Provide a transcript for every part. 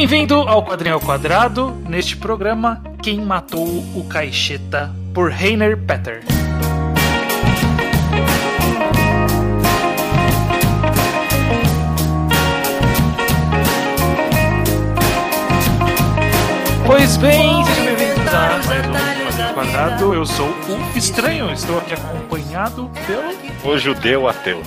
Bem-vindo ao Quadrinho ao Quadrado, neste programa Quem Matou o Caixeta, por Rainer Petter. Pois bem, sejam bem-vindos a mais um Quadrinho Quadrado. Eu sou o Estranho, estou aqui acompanhado pelo O judeu ateu.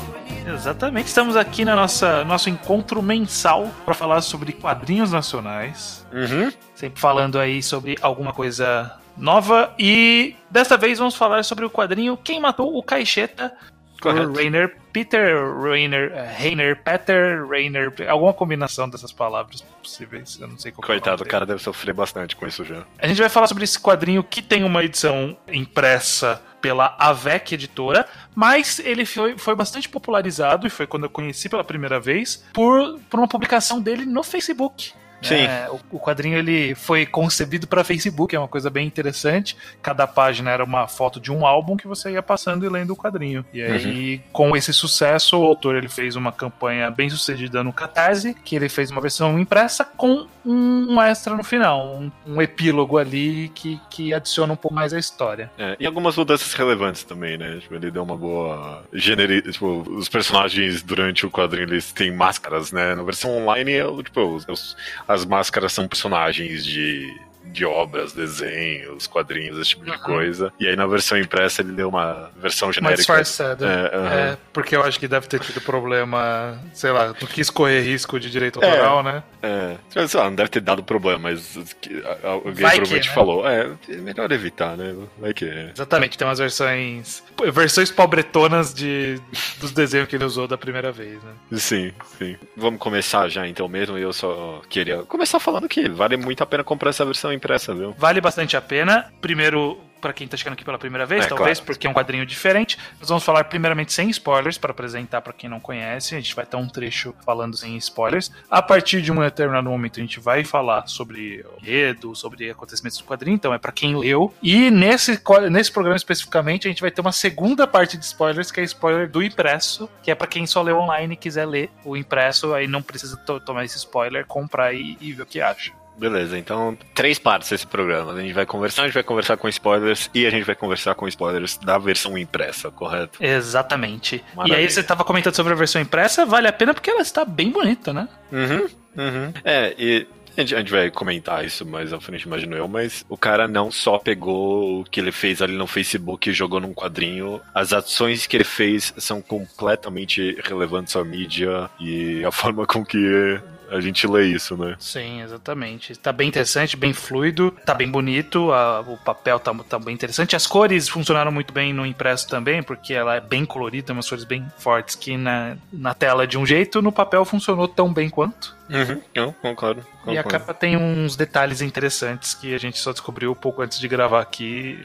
Exatamente, estamos aqui na nossa nosso encontro mensal para falar sobre quadrinhos nacionais, Uhum. sempre falando aí sobre alguma coisa nova e desta vez vamos falar sobre o quadrinho Quem Matou o Caixeta Correto. Rainer Peter, Rainer, eh, Rainer Peter, Rainer, alguma combinação dessas palavras possíveis, eu não sei qual que é o Coitado, o cara deve sofrer bastante com isso já. A gente vai falar sobre esse quadrinho que tem uma edição impressa pela AVEC Editora, mas ele foi, foi bastante popularizado, e foi quando eu conheci pela primeira vez, por, por uma publicação dele no Facebook. Sim. É, o, o quadrinho ele foi concebido para Facebook, é uma coisa bem interessante. Cada página era uma foto de um álbum que você ia passando e lendo o quadrinho. E aí, com esse sucesso, o autor ele fez uma campanha bem sucedida no Catarse, que ele fez uma versão impressa com um extra no final, um, um epílogo ali que, que adiciona um pouco mais a história. É, e algumas mudanças relevantes também, né? Tipo, ele deu uma boa. Generi... Tipo, os personagens durante o quadrinho eles têm máscaras, né? Na versão online, é, o- tipo, os- os- as máscaras são personagens de. De obras, desenhos, quadrinhos, esse tipo de Uhum. coisa. E aí na versão impressa ele deu uma versão Uma genérica. disfarçada. É, aham. É, porque eu acho que deve ter tido problema, sei lá, não quis correr risco de direito É. autoral, né? É, sei lá, não deve ter dado problema, mas que- alguém Vai que, provavelmente né? falou. É, é melhor evitar, né? Vai que é. Exatamente, tem umas versões. Versões pobretonas de, dos desenhos que ele usou da primeira vez, né? Sim, sim. Vamos começar já então mesmo. Eu só queria começar falando que vale muito a pena comprar essa versão impressa, viu? Vale bastante a pena. Primeiro, pra quem tá chegando aqui pela primeira vez, É, talvez, claro. porque é um quadrinho diferente. Nós vamos falar primeiramente sem spoilers, para apresentar pra quem não conhece. A gente vai ter um trecho falando sem spoilers. A partir de um determinado momento, a gente vai falar sobre o enredo, sobre acontecimentos do quadrinho, então é pra quem leu. E nesse, nesse programa especificamente, a gente vai ter uma segunda parte de spoilers, que é spoiler do impresso, que é pra quem só leu online e quiser ler o impresso, aí não precisa to- tomar esse spoiler, comprar e, e ver o que acha. Beleza, então três partes desse programa. A gente vai conversar, a gente vai conversar com spoilers e a gente vai conversar com spoilers da versão impressa, correto? Exatamente. E Maravilha. aí você tava comentando sobre a versão impressa, vale a pena porque ela está bem bonita, né? Uhum, uhum. É, e a gente, a gente vai comentar isso mais à frente, imagino eu, mas o cara não só pegou o que ele fez ali no Facebook e jogou num quadrinho. As ações que ele fez são completamente relevantes à mídia e a forma com que a gente lê isso, né? Sim, exatamente. Tá bem interessante, bem fluido, tá bem bonito, a- o papel tá, tá bem interessante. As cores funcionaram muito bem no impresso também, porque ela é bem colorida, umas cores bem fortes que na, na tela de um jeito, no papel funcionou tão bem quanto. Uhum, eu concordo. E a concordo. capa tem uns detalhes interessantes que a gente só descobriu um pouco antes de gravar aqui.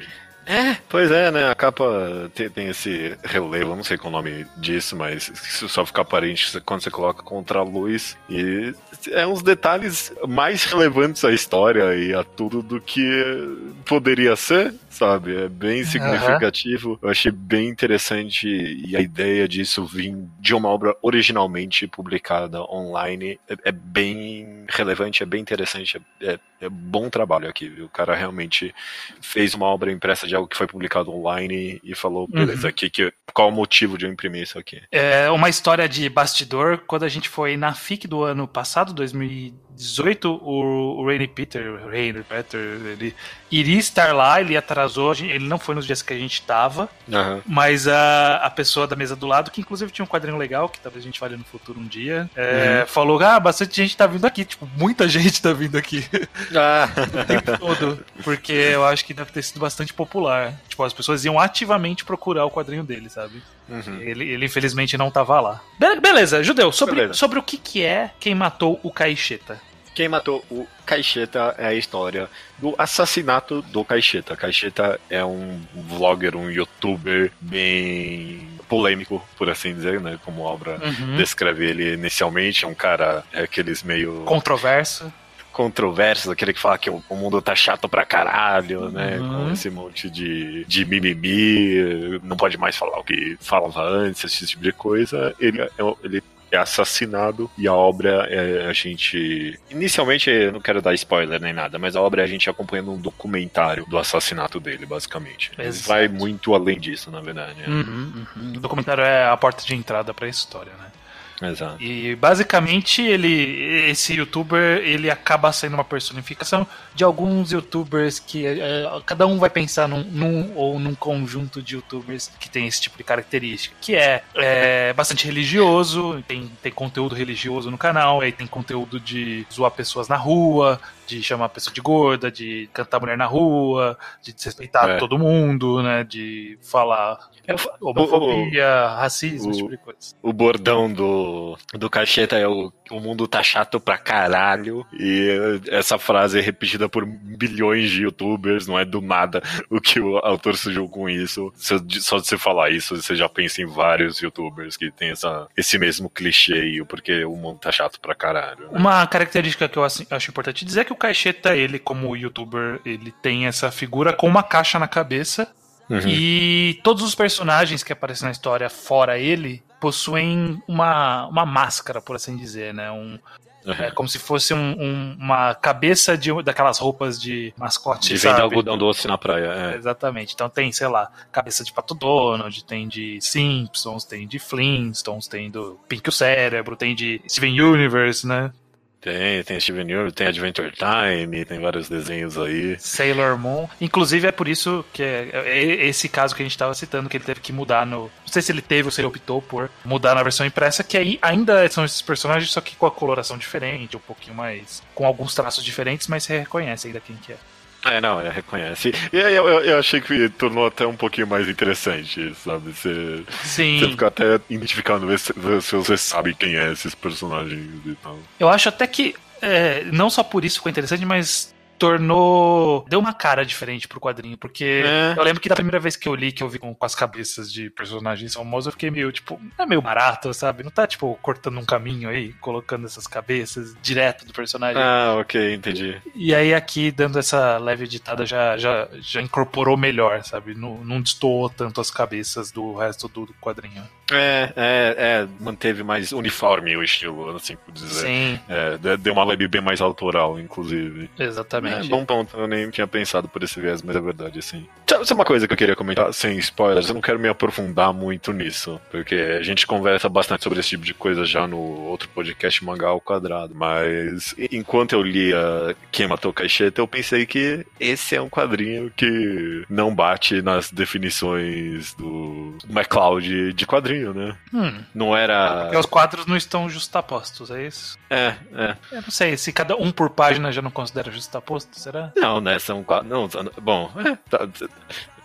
É, pois é, né? A capa tem, tem esse relevo, não sei qual o nome disso, mas isso só fica aparente quando você coloca contra a luz. E é uns detalhes mais relevantes à história e a tudo do que poderia ser, sabe? É bem significativo. Eu achei bem interessante e a ideia disso vir de uma obra originalmente publicada online é, é bem relevante, é bem interessante, é, é- é bom trabalho aqui, viu? O cara realmente fez uma obra impressa de algo que foi publicado online e falou, beleza, Uhum. aqui que, qual o motivo de eu imprimir isso aqui? É uma história de bastidor. Quando a gente foi na FIC do ano passado, 2000 2018, o, o Rainy Peter, o Rainer Peter, ele iria estar lá, ele atrasou, ele não foi nos dias que a gente tava, Aham. mas a, a pessoa da mesa do lado, que inclusive tinha um quadrinho legal, que talvez a gente fale no futuro um dia, é, falou: ah, bastante gente tá vindo aqui, tipo, muita gente tá vindo aqui Ah, o tempo todo, porque eu acho que deve ter sido bastante popular. Tipo, as pessoas iam ativamente procurar o quadrinho dele, sabe? Uhum. Ele, ele, infelizmente não tava lá. Be- beleza, Judeu, sobre, Beleza. sobre o que, que é quem matou o Caixeta. Quem matou o Caixeta é a história do assassinato do Caixeta. Caixeta é um vlogger, um youtuber bem polêmico, por assim dizer, né? Como a obra Uhum. descreve ele inicialmente. É um cara, é aqueles meio Controverso. controversos, aquele que fala que o o mundo tá chato pra caralho, né? Uhum. Com esse monte de, de mimimi, não pode mais falar o que falava antes, esse tipo de coisa. Ele, é- ele é assassinado e a obra é a gente. Inicialmente, eu não quero dar spoiler nem nada, mas a obra é a gente acompanhando um documentário do assassinato dele, basicamente. Exato. Vai muito além disso, na verdade. né? Uhum, uhum. O documentário é a porta de entrada pra história, né? Exato. E basicamente ele, esse youtuber, ele acaba sendo uma personificação de alguns youtubers que é, cada um vai pensar num, num ou num conjunto de youtubers que tem esse tipo de característica, que é, é bastante religioso, tem, tem conteúdo religioso no canal, aí tem conteúdo de zoar pessoas na rua, de chamar a pessoa de gorda, de cantar mulher na rua, de desrespeitar É. todo mundo, né, de falar homofobia, racismo, o- esse tipo de coisa. O bordão do, do Cacheta é o, o mundo tá chato pra caralho. E essa frase é repetida por bilhões de youtubers, não é do nada o que o autor surgiu com isso. Se- Só de você falar isso, você já pensa em vários youtubers que tem essa, esse mesmo clichê aí, porque o mundo tá chato pra caralho. né? Uma característica que eu acho importante dizer é que o Caixeta, ele, como youtuber, ele tem essa figura com uma caixa na cabeça. Uhum. E todos os personagens que aparecem na história, fora ele, possuem uma, uma máscara, por assim dizer, né? Um, Uhum. é como se fosse um- um- uma cabeça de daquelas roupas de mascote, De vender algodão doce na praia. É. Exatamente. Então tem, sei lá, cabeça de Pato Donald, tem de Simpsons, tem de Flintstones, tem do Pink o Cérebro, tem de Steven Universe, né? Tem, tem Steven Universe, tem Adventure Time, tem vários desenhos aí. Sailor Moon. Inclusive é por isso que é, é esse caso que a gente estava citando, que ele teve que mudar no. Não sei se ele teve ou se ele optou por mudar na versão impressa, que aí ainda são esses personagens, só que com a coloração diferente, um pouquinho mais. com alguns traços diferentes, mas você reconhece ainda quem que é. É, não, é, reconhece. E aí eu, eu, achei que tornou até um pouquinho mais interessante, sabe? Você, Sim. você fica até identificando, ver se, se você sabe quem é esses personagens e tal. Eu acho até que é, não só por isso ficou interessante, mas tornou. deu uma cara diferente pro quadrinho, porque É. eu lembro que da primeira vez que eu li, que eu vi com, com as cabeças de personagens famosos, eu fiquei meio, tipo, é meio barato, sabe? Não tá, tipo, cortando um caminho aí, colocando essas cabeças direto do personagem. Ah, ok, entendi. E aí aqui, dando essa leve editada, já, já, já incorporou melhor, sabe? Não, não destoou tanto as cabeças do resto do, do quadrinho. É, é, é, manteve mais uniforme o estilo, assim por dizer. Sim, É, de- deu uma leve bem mais autoral, inclusive. É, exatamente. bom ponto, eu nem tinha pensado por esse viés, mas é verdade, assim. Sabe uma coisa que eu queria comentar, sem spoilers? Eu não quero me aprofundar muito nisso, porque a gente conversa bastante sobre esse tipo de coisa já no outro podcast Mangá ao Quadrado, mas enquanto eu lia Quem Matou Caixeta, eu pensei que esse é um quadrinho que não bate nas definições do MacLeod de quadrinho, né? Hum, Não era... porque os quadros não estão justapostos, é isso? É, é. Eu não sei, se cada um por página já não considera justaposto, será? Não, né? São quadros. Não, bom, é, tá-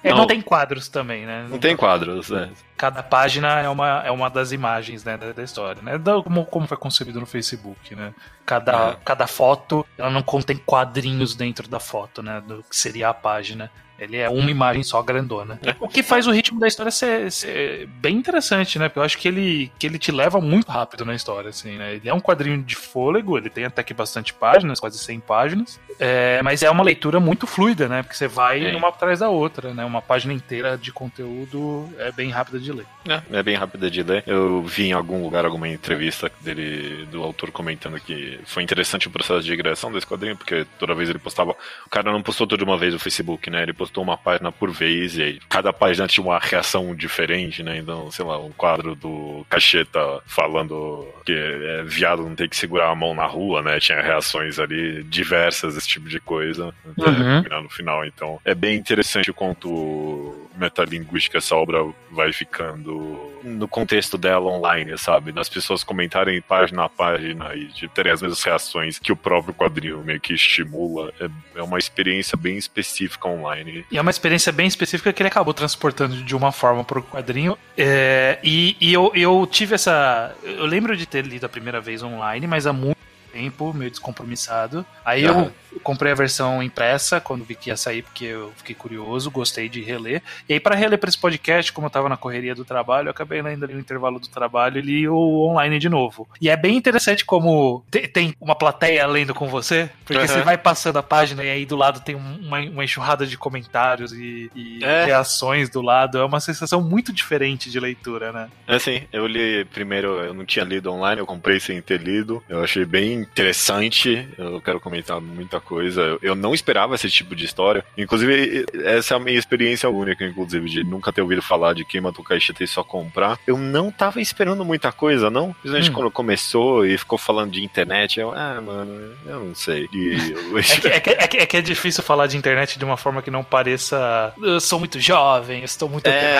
É, não, Não. tem quadros também, né? não tem quadros, né? Cada página é uma, é uma das imagens né, da, da história, né? Da- como, como foi concebido no Facebook, né? Cada, É. cada foto, ela não contém quadrinhos dentro da foto, né? Do que seria a página. Ele é uma imagem só grandona. É. O que faz o ritmo da história ser, ser bem interessante, né? Porque eu acho que ele, que ele te leva muito rápido na história, assim, né? Ele é um quadrinho de fôlego, ele tem até que bastante páginas, quase 100 páginas. É, mas é uma leitura muito fluida, né? Porque você vai É. uma atrás da outra, né? Uma página inteira de conteúdo é bem rápida de ler. É, é bem rápida de ler. Eu vi em algum lugar alguma entrevista dele, do autor comentando que foi interessante o processo de criação desse quadrinho, porque toda vez ele postava. O cara não postou tudo de uma vez no Facebook, né? Ele postou uma página por vez, e aí cada página tinha uma reação diferente, né? Então, sei lá, um quadro do Cacheta falando que é, viado não tem que segurar a mão na rua, né? Tinha reações ali diversas, esse tipo de coisa, até Uhum. culminar no final. Então, é bem interessante o quanto metalinguística essa obra vai ficando no contexto dela online, sabe? Das pessoas comentarem página a página e de terem as mesmas reações que o próprio quadrinho meio que estimula. É, é uma experiência bem específica online. E é uma experiência bem específica que ele acabou transportando de uma forma pro quadrinho. É, e e eu, eu tive essa. Eu lembro de ter lido a primeira vez online, mas há muito tempo, meio descompromissado. Aí eu comprei a versão impressa quando vi que ia sair, porque eu fiquei curioso, gostei de reler. E aí, para reler para esse podcast, como eu tava na correria do trabalho, eu acabei lendo ali no intervalo do trabalho e li o online de novo. E é bem interessante como tem uma plateia lendo com você, porque uhum. você vai passando a página e aí do lado tem uma, uma enxurrada de comentários e, e é. reações do lado. É uma sensação muito diferente de leitura, né? É assim, eu li primeiro, eu não tinha lido online, eu comprei sem ter lido. Eu achei bem interessante. Eu quero comentar muita coisa. Eu não esperava esse tipo de história. Inclusive, essa é a minha experiência única, inclusive, de nunca ter ouvido falar de quem matou caixeta e só comprar. Eu não tava esperando muita coisa, não. Principalmente hum. quando começou e ficou falando de internet, eu, ah, mano, eu não sei. E, é, que, é, que, é, que, é, que, é difícil falar de internet de uma forma que não pareça. Eu sou muito jovem, estou muito é.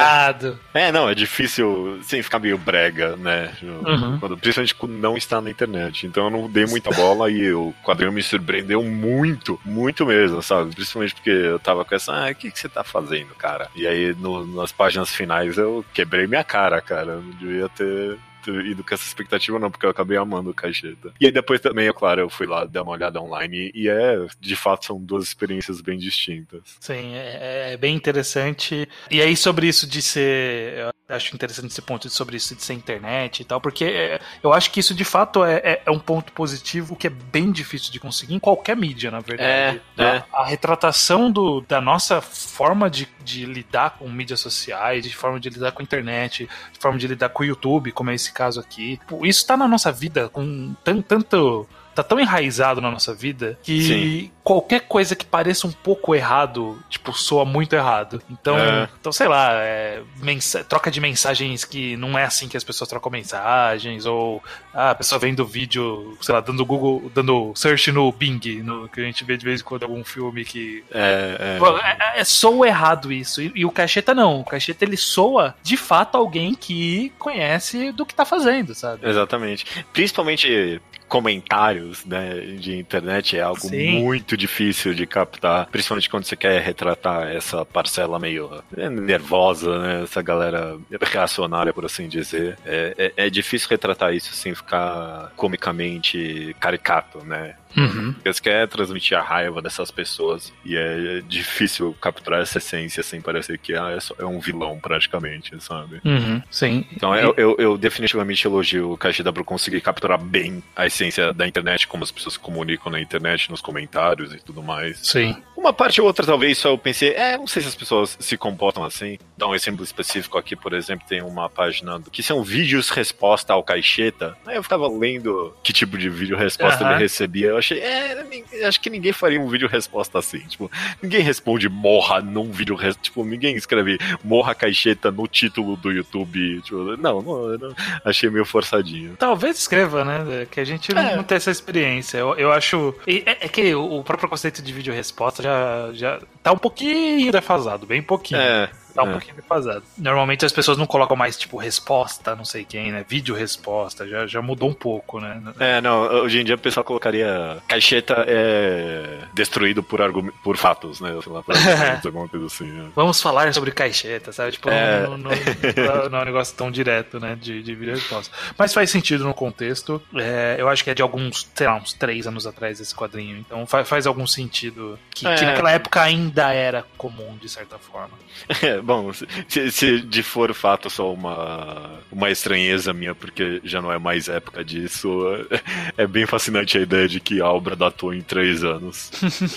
É, não, é difícil, sem ficar meio brega, né? Uhum. Quando, principalmente quando não está na internet. Então eu não dei muita bola e o quadrinho me surpreendeu muito, muito mesmo, sabe? Principalmente porque eu tava com essa, ah, o que, que você tá fazendo, cara? E aí no, nas páginas finais eu quebrei minha cara, cara. Eu não devia ter ido com essa expectativa, não, porque eu acabei amando o Cacheta. E aí depois também, é claro, eu fui lá dar uma olhada online e é, de fato, são duas experiências bem distintas. Sim, é, é bem interessante. E aí, sobre isso de ser. Eu acho interessante esse ponto sobre isso de ser internet e tal, porque é, eu acho que isso de fato é, é, é, um ponto positivo que é bem difícil de conseguir em qualquer mídia, na verdade. É, a, é. a retratação do, da nossa forma de, de lidar com mídias sociais, de forma de lidar com a internet, de forma de lidar com o YouTube, como é esse caso aqui. Isso está na nossa vida com tanto tá tão enraizado na nossa vida que Sim. qualquer coisa que pareça um pouco errado, tipo, soa muito errado. Então, é. então sei lá, é, troca de mensagens que não é assim que as pessoas trocam mensagens, ou ah, a pessoa vendo vídeo, sei lá, dando Google, dando search no Bing, no, que a gente vê de vez em quando algum filme que. É, é. É, é, é soa errado isso. E, e, o Cacheta não. O Cacheta ele soa de fato alguém que conhece do que tá fazendo, sabe? Exatamente. Principalmente comentários né, de internet é algo Sim. muito difícil de captar, principalmente quando você quer retratar essa parcela meio né, nervosa, né, essa galera reacionária, por assim dizer. É, é, é difícil retratar isso sem ficar comicamente caricato, né? Uhum. Você quer transmitir a raiva dessas pessoas e é difícil capturar essa essência sem parecer que ah, é, só, é um vilão, praticamente, sabe? Uhum. Sim. Então eu, eu, eu, definitivamente elogio o Kashida por conseguir capturar bem a essência da internet, como as pessoas se comunicam na internet, nos comentários e tudo mais. Sim. Uma parte ou outra, talvez, só eu pensei, é, não sei se as pessoas se comportam assim. Dá um exemplo específico aqui, por exemplo, tem uma página que são vídeos resposta ao Caixeta. Aí eu ficava lendo que tipo de vídeo resposta uhum. ele recebia. Eu achei, é, acho que ninguém faria um vídeo resposta assim. Tipo, ninguém responde morra num vídeo resposta. Tipo, ninguém escreve morra caixeta no título do YouTube. Tipo, não, não, não, achei meio forçadinho. Talvez escreva, né? Que a gente é. não tem essa experiência. Eu, eu acho. É, é, que o próprio conceito de vídeo resposta já, já tá um pouquinho defasado, bem pouquinho. É. Tá um é. pouquinho defasado. Normalmente as pessoas não colocam mais, tipo, resposta, não sei quem, né? Vídeo resposta, já, já mudou um pouco, né? É, não, hoje em dia o pessoal colocaria caixeta é destruído por, por fatos, né? Sei lá, alguma coisa assim. Né? Vamos falar sobre caixeta, sabe? Tipo, é... não, não, não, não, é um negócio tão direto, né? De, de vídeo resposta. Mas faz sentido no contexto. É, eu acho que é de alguns, sei lá, uns três anos atrás esse quadrinho. Então faz, faz algum sentido. Que, é... que naquela época ainda era comum, de certa forma. É, bom, se, se, de for fato só uma, uma estranheza minha, porque já não é mais época disso, é, é bem fascinante a ideia de que a obra datou em três anos.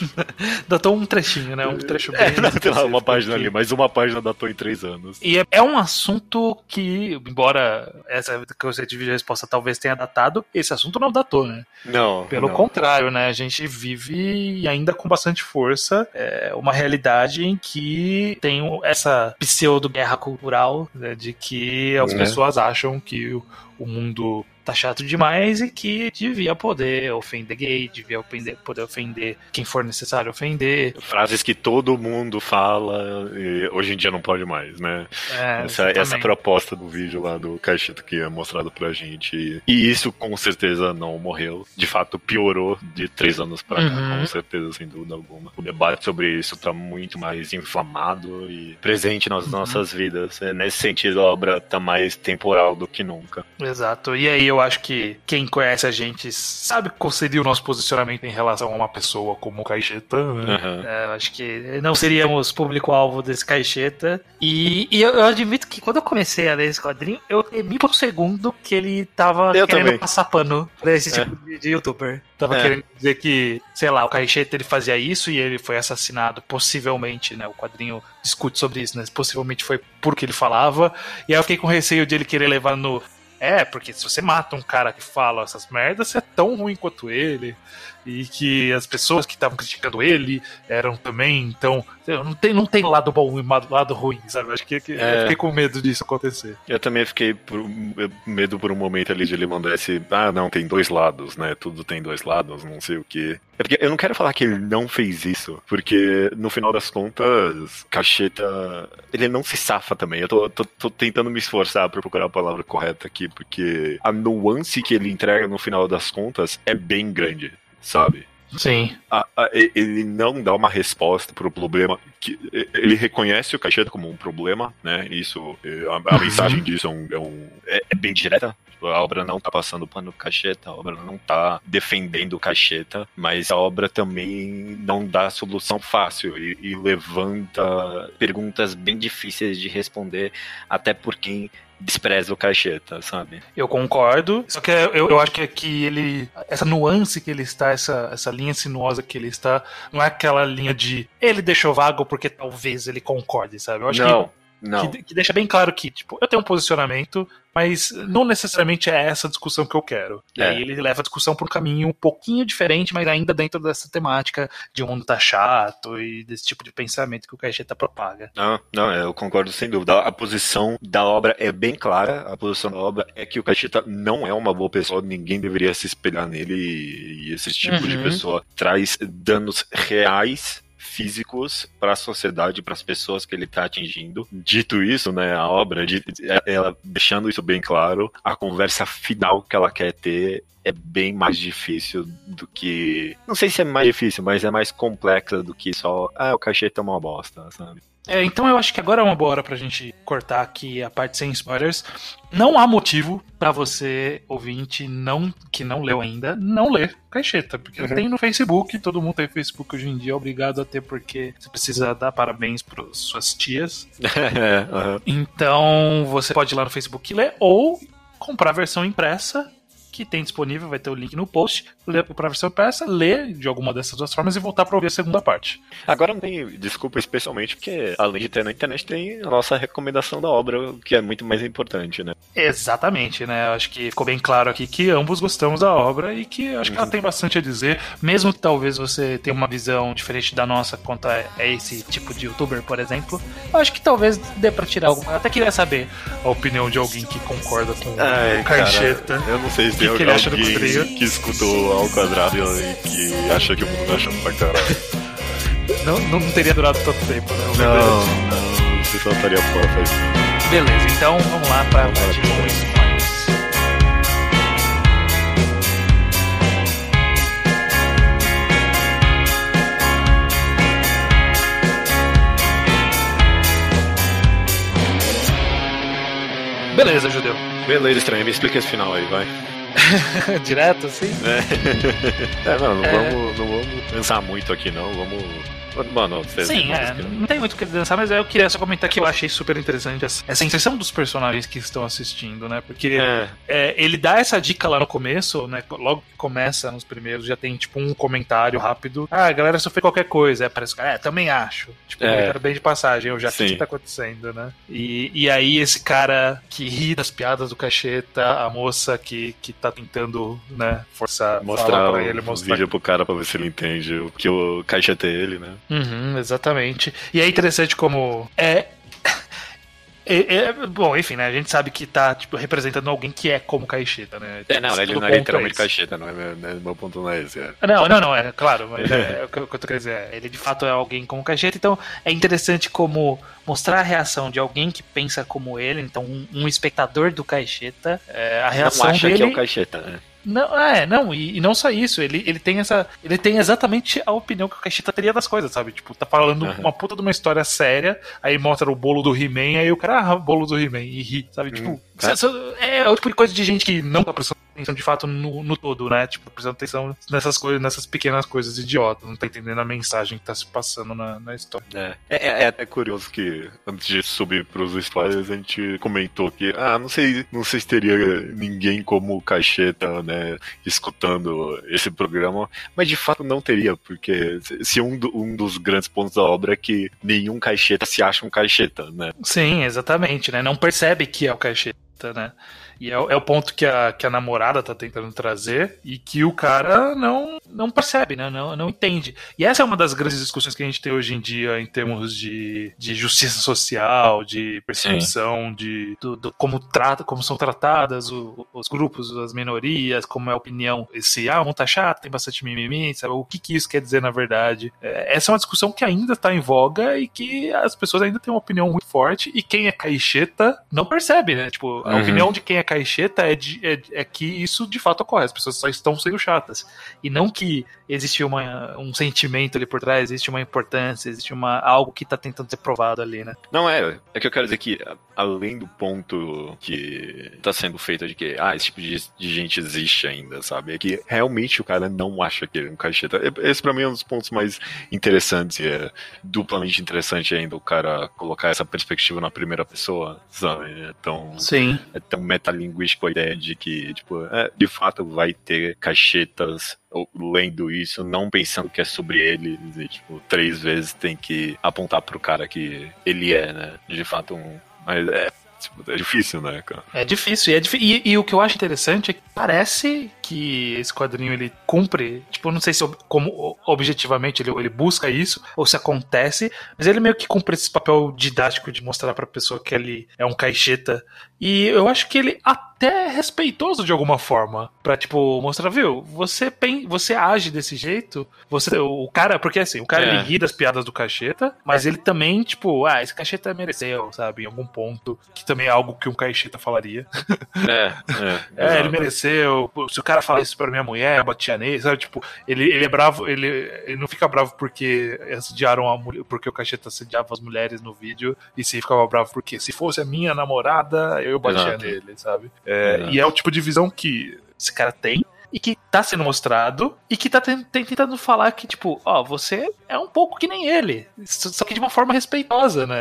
datou um trechinho, né? Um trecho bem. É, não, lá uma página ali, mas uma página datou em três anos. E é, é um assunto que, embora essa conceito de vídeo resposta talvez tenha datado, esse assunto não datou, né? Não. Pelo não. contrário, né? A gente vive ainda com bastante força é, uma realidade em que tem essa pseudo-guerra cultural né, de que as é. pessoas acham que o, o mundo tá chato demais e que devia poder ofender gay, devia ofender, poder ofender quem for necessário ofender. Frases que todo mundo fala e hoje em dia não pode mais, né? É, essa, essa proposta do vídeo lá do Caixito que é mostrado pra gente. E isso com certeza não morreu. De fato, piorou de três anos pra cá, uhum. com certeza, sem dúvida alguma. O debate sobre isso tá muito mais inflamado e presente nas uhum. nossas vidas. Nesse sentido, a obra tá mais temporal do que nunca. Exato. E aí eu acho que quem conhece a gente sabe qual seria o nosso posicionamento em relação a uma pessoa como o Caixeta. Né? Uhum. É, eu acho que não seríamos público-alvo desse Caixeta. E, e eu, eu, admito que quando eu comecei a ler esse quadrinho, eu temi por um segundo que ele tava eu querendo também. passar pano pra esse tipo é. de, de, youtuber. Tava é. querendo dizer que, sei lá, o Caixeta ele fazia isso e ele foi assassinado, possivelmente, né? O quadrinho discute sobre isso, né? Possivelmente foi porque ele falava. E aí eu fiquei com receio de ele querer levar no é, porque se você mata um cara que fala essas merdas, você é tão ruim quanto ele e que as pessoas que estavam criticando ele eram também, então não tem, não tem lado bom e lado ruim, sabe? Acho que, que é. eu fiquei com medo disso acontecer. Eu também fiquei por, medo por um momento ali de ele mandar esse, ah, não, tem dois lados, né? Tudo tem dois lados, não sei o que. É porque eu não quero falar que ele não fez isso, porque no final das contas, Cacheta, ele não se safa também. Eu tô, tô, tô tentando me esforçar para procurar a palavra correta aqui, porque a nuance que ele entrega no final das contas é bem grande sabe? Sim. A, a, ele não dá uma resposta para o problema. Que, ele reconhece o cacheta como um problema, né? Isso, a, a mensagem disso é, um, é, um, é, é bem direta. A obra não tá passando pano cacheta, a obra não tá defendendo o cacheta, mas a obra também não dá solução fácil e, e levanta perguntas bem difíceis de responder, até por quem despreza o cacheta, sabe? Eu concordo, só que eu, eu acho que aqui ele. Essa nuance que ele está, essa, essa linha sinuosa que ele está, não é aquela linha de ele deixou vago porque talvez ele concorde, sabe? Eu acho não. que não. Que, que, deixa bem claro que, tipo, eu tenho um posicionamento, mas não necessariamente é essa discussão que eu quero. E é. aí ele leva a discussão por um caminho um pouquinho diferente, mas ainda dentro dessa temática de o um mundo tá chato e desse tipo de pensamento que o Caixeta propaga. Não, não, eu concordo sem dúvida. A posição da obra é bem clara. A posição da obra é que o Caixeta não é uma boa pessoa, ninguém deveria se espelhar nele e esse tipo uhum. de pessoa traz danos reais físicos para a sociedade, para as pessoas que ele está atingindo. Dito isso, né, a obra, ela deixando isso bem claro, a conversa final que ela quer ter é bem mais difícil do que. Não sei se é mais difícil, mas é mais complexa do que só. Ah, o cacheta é uma bosta, sabe? É, então eu acho que agora é uma boa hora pra gente cortar aqui a parte sem spoilers. Não há motivo para você, ouvinte, não que não leu ainda, não ler Caixeta, porque uhum. tem no Facebook, todo mundo tem Facebook hoje em dia, obrigado a ter, porque você precisa dar parabéns para suas tias. uhum. Então você pode ir lá no Facebook ler, ou comprar a versão impressa que tem disponível, vai ter o link no post, ler para versão impressa, ler de alguma dessas duas formas e voltar para ouvir a segunda parte. Agora não tem desculpa especialmente porque além de ter na internet tem a nossa recomendação da obra, que é muito mais importante, né? Exatamente, né? Acho que ficou bem claro aqui que ambos gostamos da obra e que acho que ela uhum. tem bastante a dizer, mesmo que talvez você tenha uma visão diferente da nossa quanto a esse tipo de youtuber, por exemplo. Acho que talvez dê para tirar algo. Eu até queria saber a opinião de alguém que concorda com Ai, o Carcheta. Eu não sei se que, que ele acha do quadrinho. que escutou ao quadrado e que acha que o mundo tá achando pra caralho. Não, não teria durado tanto tempo, né? Não, não, você só estaria fora faz Beleza, então vamos lá pra parte com spoilers. Beleza, judeu. Beleza, estranho. Me explica esse final aí, vai. Direto, assim? É, é não, não, é... Vamos, não vamos pensar muito aqui, não. Vamos Mano, Sim, é, não tem muito o que dançar, mas eu queria só comentar que eu achei super interessante essa, essa inserção dos personagens que estão assistindo, né? Porque é. É, ele dá essa dica lá no começo, né? Logo que começa nos primeiros, já tem tipo um comentário rápido. Ah, a galera sofreu qualquer coisa. É, parece que, é, também acho. Tipo, um é. comentário bem de passagem, eu já sei o que tá acontecendo, né? E, e aí esse cara que ri das piadas do cacheta, a moça que, que tá tentando, né, forçar, mostrar pra ele, mostrar. vídeo pro cara pra ver se ele entende o que o cacheta é ele, né? Uhum, exatamente. E é interessante como é, é, é, bom, enfim, né? A gente sabe que tá tipo, representando alguém que é como Caixeta, né? É, não, ele não é literalmente é Caixeta, não é meu, né, meu ponto não é esse. É. Não, não, não, é claro, mas é, é, o que eu tô querendo dizer. É, ele de fato é alguém como Caixeta, então é interessante como mostrar a reação de alguém que pensa como ele, então um, um espectador do Caixeta, é, a reação não acha dele... que é o Caixeta, né? Não, é, não, e, e, não só isso, ele, ele tem essa. Ele tem exatamente a opinião que o Caixeta teria das coisas, sabe? Tipo, tá falando uhum. uma puta de uma história séria, aí mostra o bolo do He-Man, aí o cara, ah, bolo do He-Man, e ri, sabe? Uhum. Tipo, é, é o tipo de coisa de gente que não tá prestando de fato no, no todo, né? Tipo, prestando atenção nessas coisas, nessas pequenas coisas idiotas, não tá entendendo a mensagem que tá se passando na, na história. É. É, é, é até curioso que antes de subir pros spoilers, a gente comentou que, ah, não sei, não sei se teria ninguém como Cacheta, né, escutando esse programa, mas de fato não teria, porque se um, do, um dos grandes pontos da obra é que nenhum Cacheta se acha um Cacheta, né? Sim, exatamente, né? Não percebe que é o Cacheta, né? E é, é, o ponto que a, que a namorada tá tentando trazer e que o cara não, não percebe, né? Não, não entende. E essa é uma das grandes discussões que a gente tem hoje em dia em termos de, de justiça social, de percepção de do, do, como, trata, como são tratadas o, os grupos, as minorias, como é a opinião. Esse, ah, um tá chato, tem bastante mimimi, sabe? O que, que isso quer dizer na verdade? É, essa é uma discussão que ainda tá em voga e que as pessoas ainda têm uma opinião muito forte e quem é caixeta não percebe, né? Tipo, a uhum. opinião de quem é caixeta é, de, é, é, que isso de fato ocorre, as pessoas só estão sendo chatas. E não que existe uma, um sentimento ali por trás, existe uma importância, existe uma, algo que está tentando ser provado ali, né? Não, é. É que eu quero dizer que, além do ponto que está sendo feito de que, ah, esse tipo de, de, gente existe ainda, sabe? É que realmente o cara não acha que ele é um caixeta. Esse pra mim é um dos pontos mais interessantes e é duplamente interessante ainda o cara colocar essa perspectiva na primeira pessoa, sabe? É tão, Sim. É tão metalinguístico linguístico a ideia de que, tipo, é, de fato vai ter caixetas lendo isso, não pensando que é sobre ele, e, tipo, três vezes tem que apontar pro cara que ele é, né? De fato, um. Mas é, tipo, é difícil, né, cara? É difícil. E, é difícil. E, e, o que eu acho interessante é que parece que esse quadrinho ele cumpre, tipo, eu não sei se como objetivamente ele, ele busca isso ou se acontece, mas ele meio que cumpre esse papel didático de mostrar pra pessoa que ele é um caixeta. E eu acho que ele até é respeitoso de alguma forma. Pra, tipo, mostrar, viu, você, pen, você age desse jeito, você, o cara, porque assim, o cara é. ele ri das piadas do cacheta, mas ele também, tipo, ah, esse cacheta mereceu, sabe, em algum ponto, que também é algo que um cacheta falaria. É, é. é ele mereceu, se o cara fala isso pra minha mulher, eu batia nele, sabe, tipo, ele, ele é bravo, ele, ele não fica bravo porque assediaram a mulher, porque o cacheta assediava as mulheres no vídeo, e se ficava bravo porque se fosse a minha namorada, eu batia Exato. nele, sabe? É, e é o tipo de visão que esse cara tem e que tá sendo mostrado e que tá tentando falar que, tipo, ó, você é um pouco que nem ele. Só que de uma forma respeitosa, né?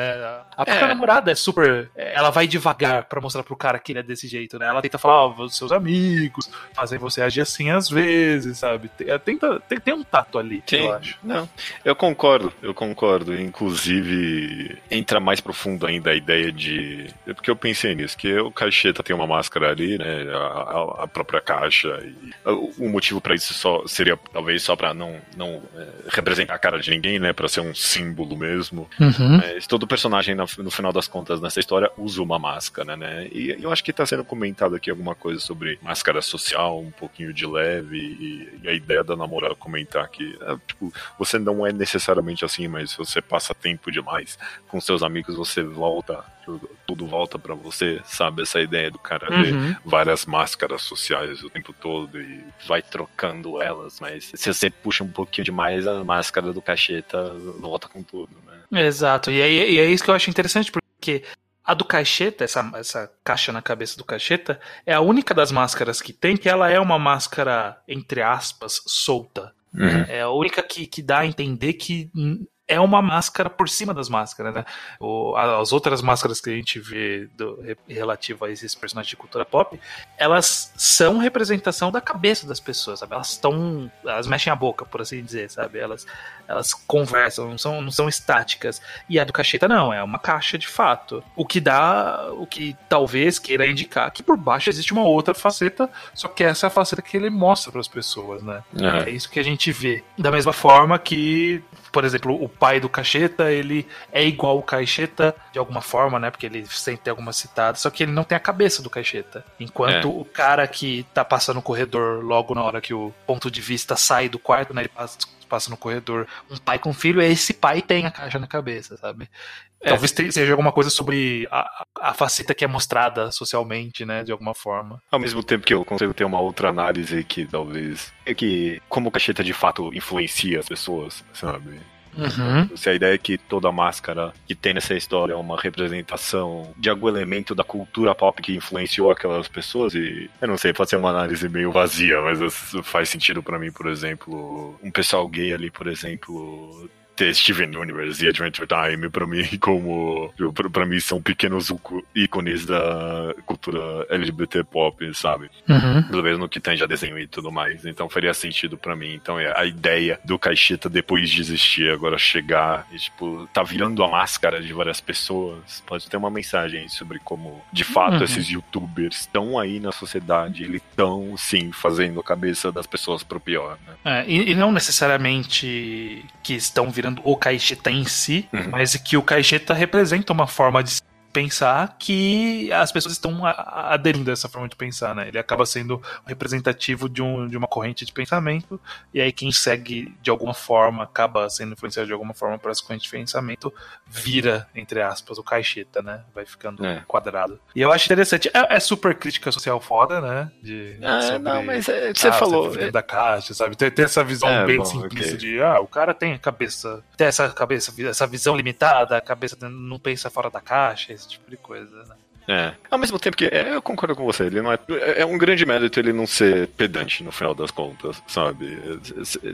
A própria é. namorada é super. Ela vai devagar para mostrar pro cara que ele é desse jeito, né? Ela tenta falar, ó, seus amigos fazem você agir assim às vezes, sabe? Tenta, tem, tem um tato ali, Sim. eu acho. Não, eu concordo, eu concordo. Inclusive, entra mais profundo ainda a ideia de. É porque eu pensei nisso, que o Cacheta tem uma máscara ali, né? A, a própria caixa. E o motivo para isso só seria talvez só para não, não é, representar a cara de ninguém, né? Para ser um símbolo mesmo. Uhum. Mas todo personagem, no, no, final das contas, nessa história, usa uma máscara, né? E eu acho que tá sendo comentado aqui alguma coisa sobre máscara social, um pouquinho de leve, e, e a ideia da namorada comentar que, é, tipo, você não é necessariamente assim, mas se você passa tempo demais com seus amigos, você volta tudo volta para você, sabe? Essa ideia do cara uhum. ver várias máscaras sociais o tempo todo e vai trocando elas, mas se você puxa um pouquinho demais, a máscara do cacheta volta com tudo? Exato, e é, e é isso que eu acho interessante, porque a do cacheta, essa, essa caixa na cabeça do cacheta, é a única das máscaras que tem que ela é uma máscara, entre aspas, solta. Uhum. É a única que, que dá a entender que é uma máscara por cima das máscaras, né? O, as outras máscaras que a gente vê do, relativa a esses personagens de cultura pop, elas são representação da cabeça das pessoas, sabe? Elas estão, elas mexem a boca, por assim dizer, sabe? Elas, elas conversam, não são, não são estáticas. E a do cacheta não, é uma caixa de fato. O que dá, o que talvez queira indicar que por baixo existe uma outra faceta, só que essa é a faceta que ele mostra para as pessoas, né? É. é isso que a gente vê. Da mesma forma que, por exemplo, o pai do Cacheta, ele é igual o Cacheta de alguma forma, né? Porque ele sempre tem alguma citada, só que ele não tem a cabeça do Cacheta. Enquanto é. o cara que tá passando no corredor logo na hora que o ponto de vista sai do quarto, né? Ele passa, passa no corredor, um pai com filho, esse pai tem a caixa na cabeça, sabe? É. Talvez seja alguma coisa sobre a, a faceta que é mostrada socialmente, né, de alguma forma. Ao mesmo tempo que eu consigo ter uma outra análise que talvez é que como o cacheta de fato influencia as pessoas, sabe? Uhum. Se a ideia é que toda máscara que tem nessa história é uma representação de algum elemento da cultura pop que influenciou aquelas pessoas, e eu não sei, pode ser uma análise meio vazia, mas isso faz sentido para mim, por exemplo, um pessoal gay ali, por exemplo, ter Steven Universe e Adventure Time para mim como para mim são pequenos ícones da cultura LGBT pop, sabe? Uhum. Pelo menos no que tem já desenho e tudo mais. Então faria sentido para mim. Então é a ideia do Caixeta depois de existir agora chegar e tipo tá virando a máscara de várias pessoas. Pode ter uma mensagem sobre como de fato uhum. esses YouTubers estão aí na sociedade, eles estão sim fazendo a cabeça das pessoas pro pior. Né? É, e, e não necessariamente que estão virando virando o Caixeta em si, uhum. mas que o Caixeta representa uma forma de pensar que as pessoas estão aderindo a essa forma de pensar, né? Ele acaba sendo representativo de, um, de uma corrente de pensamento, e aí quem segue de alguma forma, acaba sendo influenciado de alguma forma por essa corrente de pensamento, vira, entre aspas, o caixeta, né? Vai ficando é. quadrado. E eu acho interessante. É, é, super crítica social foda, né? De, ah, sobre, não, mas é, você ah, falou. Você é da caixa, sabe? Ter, ter essa visão é, bem bom, simplista okay. de, ah, o cara tem a cabeça, tem essa cabeça, essa visão limitada, a cabeça não pensa fora da caixa, esse tipo de coisa, né? É. Ao mesmo tempo que é, eu concordo com você, ele não é, é um grande mérito ele não ser pedante no final das contas, sabe?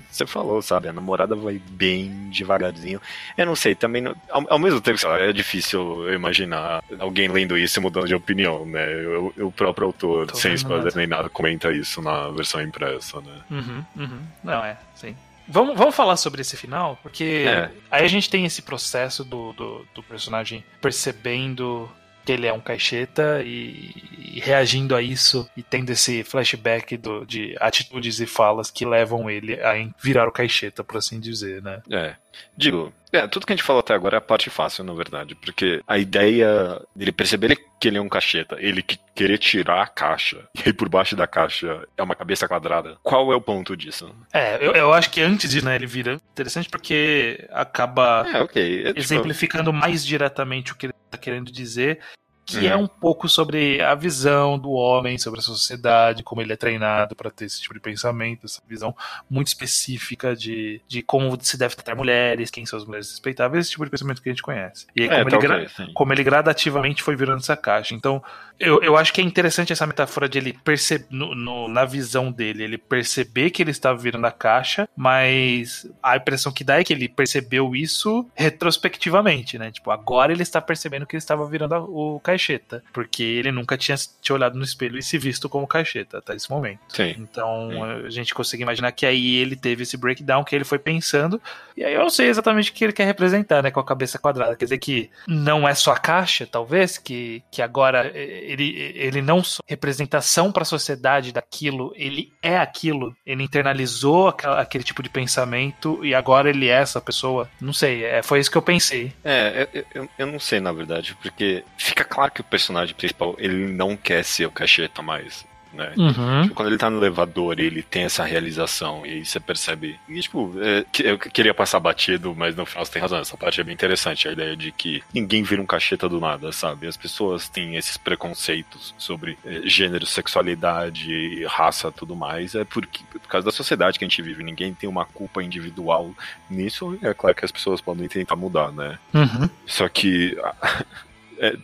Você falou, sabe? A namorada vai bem devagarzinho. Eu não sei, também não, ao, ao, mesmo tempo, lá, é difícil eu imaginar alguém lendo isso e mudando de opinião, né? Eu, eu o próprio autor, Tô sem spoiler nem nada, comenta isso na versão impressa, né? Uhum, uhum. Não, é, sim. Vamos, vamos falar sobre esse final, porque é. aí a gente tem esse processo do, do, do, personagem percebendo que ele é um caixeta e, e, reagindo a isso e tendo esse flashback do, de atitudes e falas que levam ele a virar o caixeta, por assim dizer, né? É. Digo, é, tudo que a gente falou até agora é a parte fácil, na verdade, porque a ideia dele perceber que ele é um cacheta, ele que querer tirar a caixa, e aí por baixo da caixa é uma cabeça quadrada, qual é o ponto disso? É, eu, eu acho que antes disso, né, ele vira interessante porque acaba é, okay. é, tipo... exemplificando mais diretamente o que ele tá querendo dizer que é é um pouco sobre a visão do homem sobre a sociedade, como ele é treinado para ter esse tipo de pensamento, essa visão muito específica de, de como se deve tratar mulheres, quem são as mulheres respeitáveis, esse tipo de pensamento que a gente conhece. E aí, é, como, ele, como ele gradativamente foi virando essa caixa. Então, eu, eu acho que é interessante essa metáfora de ele perceber, na visão dele, ele perceber que ele estava virando a caixa, mas a impressão que dá é que ele percebeu isso retrospectivamente, né? Tipo, agora ele está percebendo que ele estava virando o caixeta, porque ele nunca tinha te olhado no espelho e se visto como caixeta até esse momento. Sim. Então, Sim. a gente consegue imaginar que aí ele teve esse breakdown que ele foi pensando, e aí eu sei exatamente o que ele quer representar, né, com a cabeça quadrada. Quer dizer que não é só a caixa, talvez, que, que agora ele, ele não só representação para a sociedade daquilo, ele é aquilo. Ele internalizou aquela, aquele tipo de pensamento e agora ele é essa pessoa. Não sei, é, foi isso que eu pensei. É, eu, eu, eu não sei, na verdade, porque fica claro que o personagem principal, ele não quer ser o cacheta mais né? Uhum. Tipo, quando ele tá no elevador, ele tem essa realização, e aí você percebe. E, tipo, é, eu queria passar batido, mas no final você tem razão. Essa parte é bem interessante, a ideia de que ninguém vira um cacheta do nada, sabe? As pessoas têm esses preconceitos sobre é, gênero, sexualidade, raça tudo mais. É porque, por causa da sociedade que a gente vive. Ninguém tem uma culpa individual nisso. É claro que as pessoas podem tentar mudar, né? Uhum. Só que. É,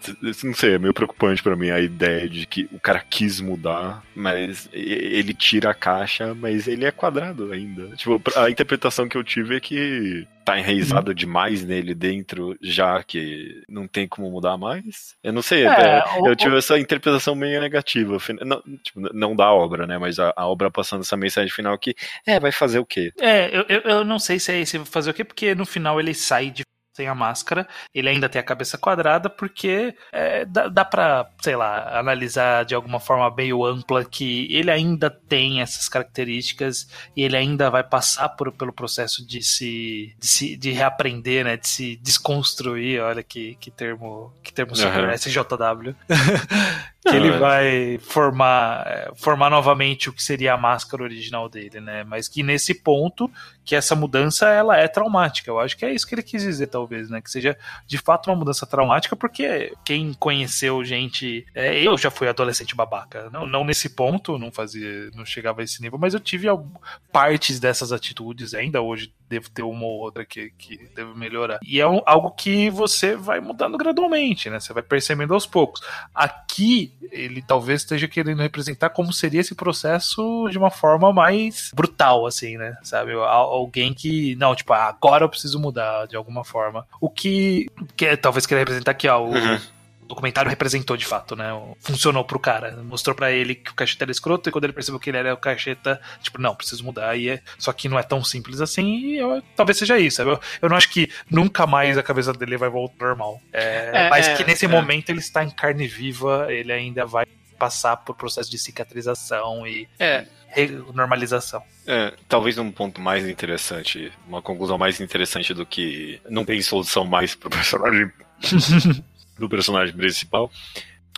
não sei, é meio preocupante para mim a ideia de que o cara quis mudar, mas ele tira a caixa, mas ele é quadrado ainda. Tipo, a interpretação que eu tive é que tá enraizado uhum. demais nele dentro, já que não tem como mudar mais. Eu não sei, é, eu tive essa interpretação meio negativa. Não, tipo, não da obra, né? Mas a, a, obra passando essa mensagem final que, é, vai fazer o quê? É, eu, eu, eu não sei se é esse fazer o quê, porque no final ele sai de sem a máscara. Ele ainda tem a cabeça quadrada, porque é, dá, dá pra, sei lá, analisar de alguma forma meio ampla que ele ainda tem essas características e ele ainda vai passar por, pelo processo de se, de se de reaprender, né? De se desconstruir. Olha que, que termo, que termo super uhum. SJW. Que ele vai formar é, formar novamente o que seria a máscara original dele, né? Mas que nesse ponto que essa mudança ela é traumática. Eu acho que é isso que ele quis dizer, talvez, né? Que seja de fato uma mudança traumática, porque quem conheceu gente, é, eu já fui adolescente babaca, não, não nesse ponto, não fazia, não chegava a esse nível, mas eu tive partes dessas atitudes ainda hoje devo ter uma ou outra que, que deve melhorar. E é um, algo que você vai mudando gradualmente, né? Você vai percebendo aos poucos. Aqui, ele talvez esteja querendo representar como seria esse processo de uma forma mais brutal, assim, né? Sabe? Alguém que, não, tipo, ah, agora eu preciso mudar de alguma forma. O que, que é, talvez queira representar aqui, ó, o, uhum documentário representou de fato, né? Funcionou pro cara. Mostrou para ele que o cacheta era escroto e quando ele percebeu que ele era o cacheta, tipo, não, preciso mudar. E é, só que não é tão simples assim e eu, talvez seja isso. Eu, eu não acho que nunca mais a cabeça dele vai voltar normal. É, é, mas que nesse é. momento ele está em carne viva, ele ainda vai passar por processo de cicatrização e é. normalização. É, talvez um ponto mais interessante, uma conclusão mais interessante do que não tem solução mais pro personagem do personagem principal.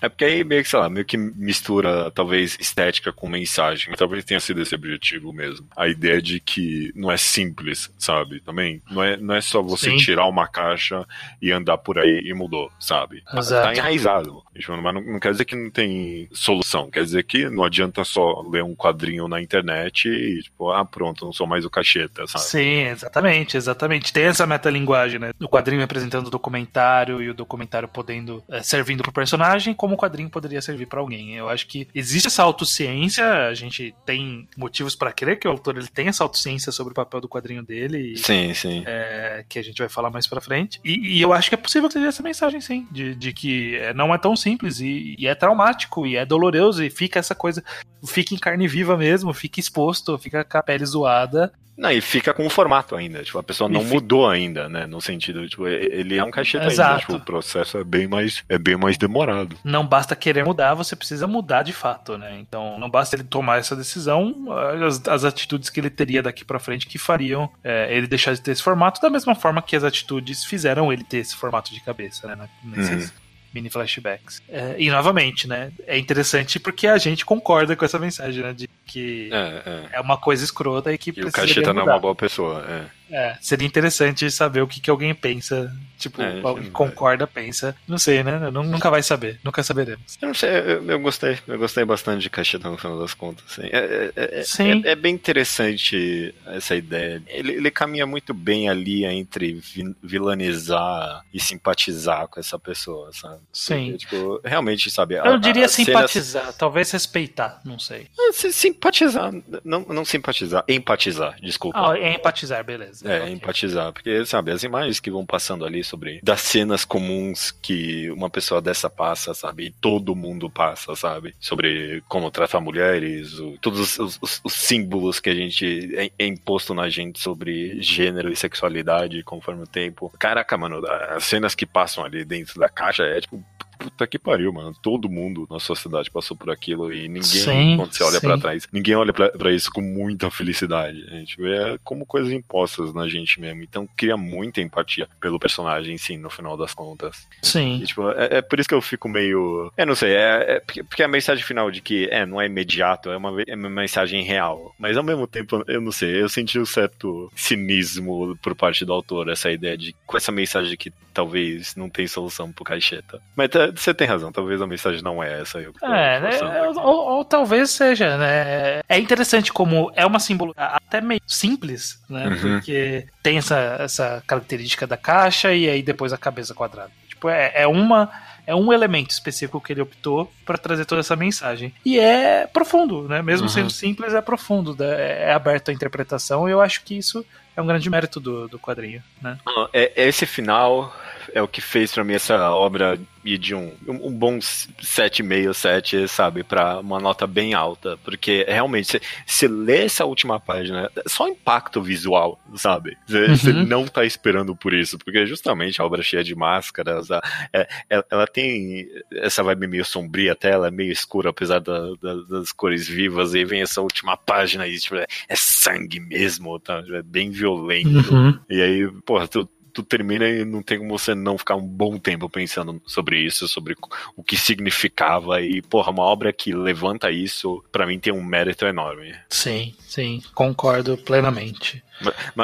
É porque aí meio que, sei lá, meio que mistura talvez estética com mensagem. Talvez tenha sido esse objetivo mesmo. A ideia de que não é simples, sabe? Também. Não é, não é só você Sim. tirar uma caixa e andar por aí e mudou, sabe? Exato. Tá enraizado. Mas não, não, quer dizer que não tem solução. Quer dizer que não adianta só ler um quadrinho na internet e, tipo, ah, pronto, não sou mais o cacheta, sabe? Sim, exatamente, exatamente. Tem essa metalinguagem, né? O quadrinho representando o documentário e o documentário podendo, é, servindo pro personagem, como o quadrinho poderia servir para alguém. Eu acho que existe essa autociência, a gente tem motivos para crer que o autor ele tem essa autociência sobre o papel do quadrinho dele. E, sim, sim. É, que a gente vai falar mais pra frente. E, e eu acho que é possível ter essa mensagem, sim, de, de que é, não é tão simples simples e, e, é traumático e é doloroso e fica essa coisa, fica em carne viva mesmo, fica exposto, fica com a pele zoada não, e fica com o formato ainda. Tipo, a pessoa não mudou ainda, né? No sentido, tipo, ele é um cacheta Exato. ainda. Tipo, o processo é bem mais é bem mais demorado. Não basta querer mudar, você precisa mudar de fato, né? Então, não basta ele tomar essa decisão, as, as atitudes que ele teria daqui para frente que fariam é, ele deixar de ter esse formato, da mesma forma que as atitudes fizeram ele ter esse formato de cabeça, né? Nesses, uhum mini flashbacks. É, e novamente, né? É interessante porque a gente concorda com essa mensagem, né? De que é, é. é uma coisa escrota e que e o Cacheta não é uma boa pessoa, é. É, seria interessante saber o que, que alguém pensa. Tipo, é, alguém concorda, pensa. Não sei, né? Nunca vai saber, nunca saberemos. Eu não sei, eu, eu gostei. Eu gostei bastante de Cachetão no final das contas. Assim. É, é, é Sim. É, é, bem interessante essa ideia. Ele, ele caminha muito bem ali entre vilanizar e simpatizar com essa pessoa, sabe? Sim. Porque, tipo, realmente, sabe? Eu a, diria a simpatizar, cenas... talvez respeitar, não sei. Simpatizar, não, não simpatizar, empatizar, desculpa. Ah, empatizar, beleza. É, okay. empatizar. Porque, sabe, as imagens que vão passando ali sobre das cenas comuns que uma pessoa dessa passa, sabe? E todo mundo passa, sabe? Sobre como tratar mulheres, o, todos os, os, os, símbolos que a gente é, é, imposto na gente sobre gênero e sexualidade conforme o tempo. Caraca, mano, as cenas que passam ali dentro da caixa é tipo puta que pariu, mano. Todo mundo na sociedade passou por aquilo e ninguém, sim, quando você olha para trás, ninguém olha para isso com muita felicidade. A gente vê como coisas impostas na gente mesmo. Então cria muita empatia pelo personagem, sim, no final das contas. Sim. E, tipo, é, é, por isso que eu fico meio. É, não sei, é, é porque, porque, a mensagem final de que é, não é imediato, é uma, é uma mensagem real. Mas ao mesmo tempo, eu não sei, eu senti um certo cinismo por parte do autor, essa ideia de com essa mensagem que talvez não tem solução pro Caixeta. Mas tá, você tem razão, talvez a mensagem não é essa. Eu é, né, ou, ou, talvez seja, né? É interessante como é uma símbolo até meio simples, né? Uhum. Porque tem essa, essa característica da caixa e aí depois a cabeça quadrada. Tipo, é, é uma é um elemento específico que ele optou para trazer toda essa mensagem. E é profundo, né? Mesmo uhum. sendo simples, é profundo, né? é aberto à interpretação, e eu acho que isso é um grande mérito do, do quadrinho, né? É, esse final é o que fez para mim essa obra ir de um, um bom 7,5, 7, sabe, para uma nota bem alta. Porque realmente, você lê essa última página, é só impacto visual, sabe? Você uhum. não tá esperando por isso, porque justamente a obra é cheia de máscaras, a, é, é, ela tem essa vibe meio sombria até, ela é meio escura, apesar da, da, das cores vivas, e vem essa última página e tipo, é, é sangue mesmo, tá? É bem violento. Uhum. E aí, porra, tu, tu termina e não tem como você não ficar um bom tempo pensando sobre isso, sobre o que significava. E, porra, uma obra que levanta isso, para mim tem um mérito enorme. Sim, sim, concordo plenamente.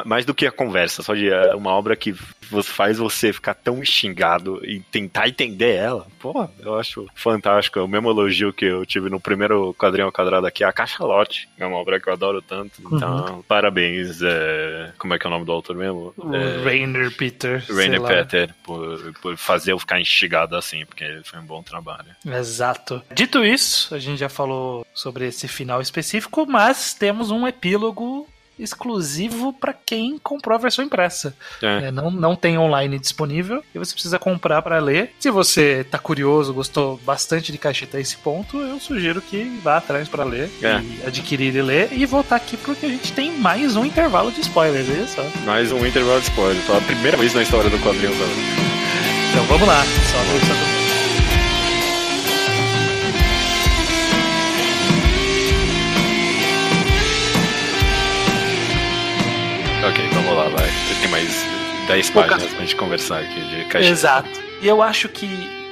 Mais do que a conversa, só de é, uma obra que faz você ficar tão xingado e tentar entender ela. Pô, eu acho fantástico. O mesmo elogio que eu tive no primeiro quadrinho ao quadrado aqui, a Cachalote. É uma obra que eu adoro tanto. Uhum. Então, uhum. parabéns. É... Como é que é o nome do autor mesmo? É... Rainer Peter. Rainer Peter, por, por fazer eu ficar instigado assim, porque foi um bom trabalho. Exato. Dito isso, a gente já falou sobre esse final específico, mas temos um epílogo exclusivo para quem comprou a versão impressa. É. É, não, não tem online disponível e você precisa comprar para ler. Se você tá curioso, gostou bastante de Caixeta a esse ponto, eu sugiro que vá atrás para ler é. e adquirir e ler e voltar aqui porque a gente tem mais um intervalo de spoilers, é isso? Mais um intervalo de spoilers. Pela primeira vez na história do quadrinho. Então vamos lá. Só a Tem mais 10 páginas pra gente conversar aqui de caixa. Exato. E eu acho que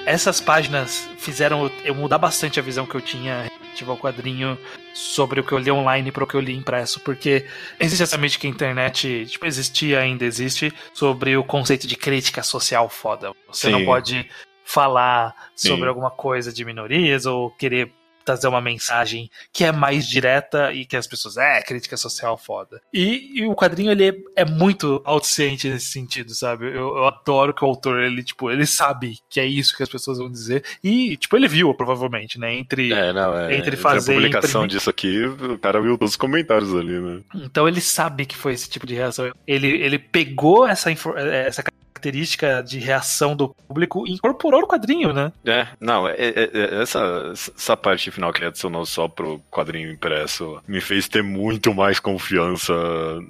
essas páginas fizeram eu mudar bastante a visão que eu tinha relativa ao quadrinho sobre o que eu li online para o que eu li impresso, porque existe essa mítica que a internet tipo, existia, ainda existe, sobre o conceito de crítica social foda. Você Sim. não pode falar sobre Sim. alguma coisa de minorias ou querer trazer uma mensagem que é mais direta e que as pessoas, é, crítica social foda. E, e o quadrinho, ele é, é muito autociente nesse sentido, sabe? Eu, eu, adoro que o autor, ele, tipo, ele sabe que é isso que as pessoas vão dizer e, tipo, ele viu, provavelmente, né? Entre, é, não, é, entre fazer... Entre a publicação disso aqui, o cara viu todos os comentários ali, né? Então ele sabe que foi esse tipo de reação. Ele, ele pegou essa, essa característica de reação do público incorporou no quadrinho, né? É, não, é, é, é, essa, essa parte final que ele adicionou só pro quadrinho impresso me fez ter muito mais confiança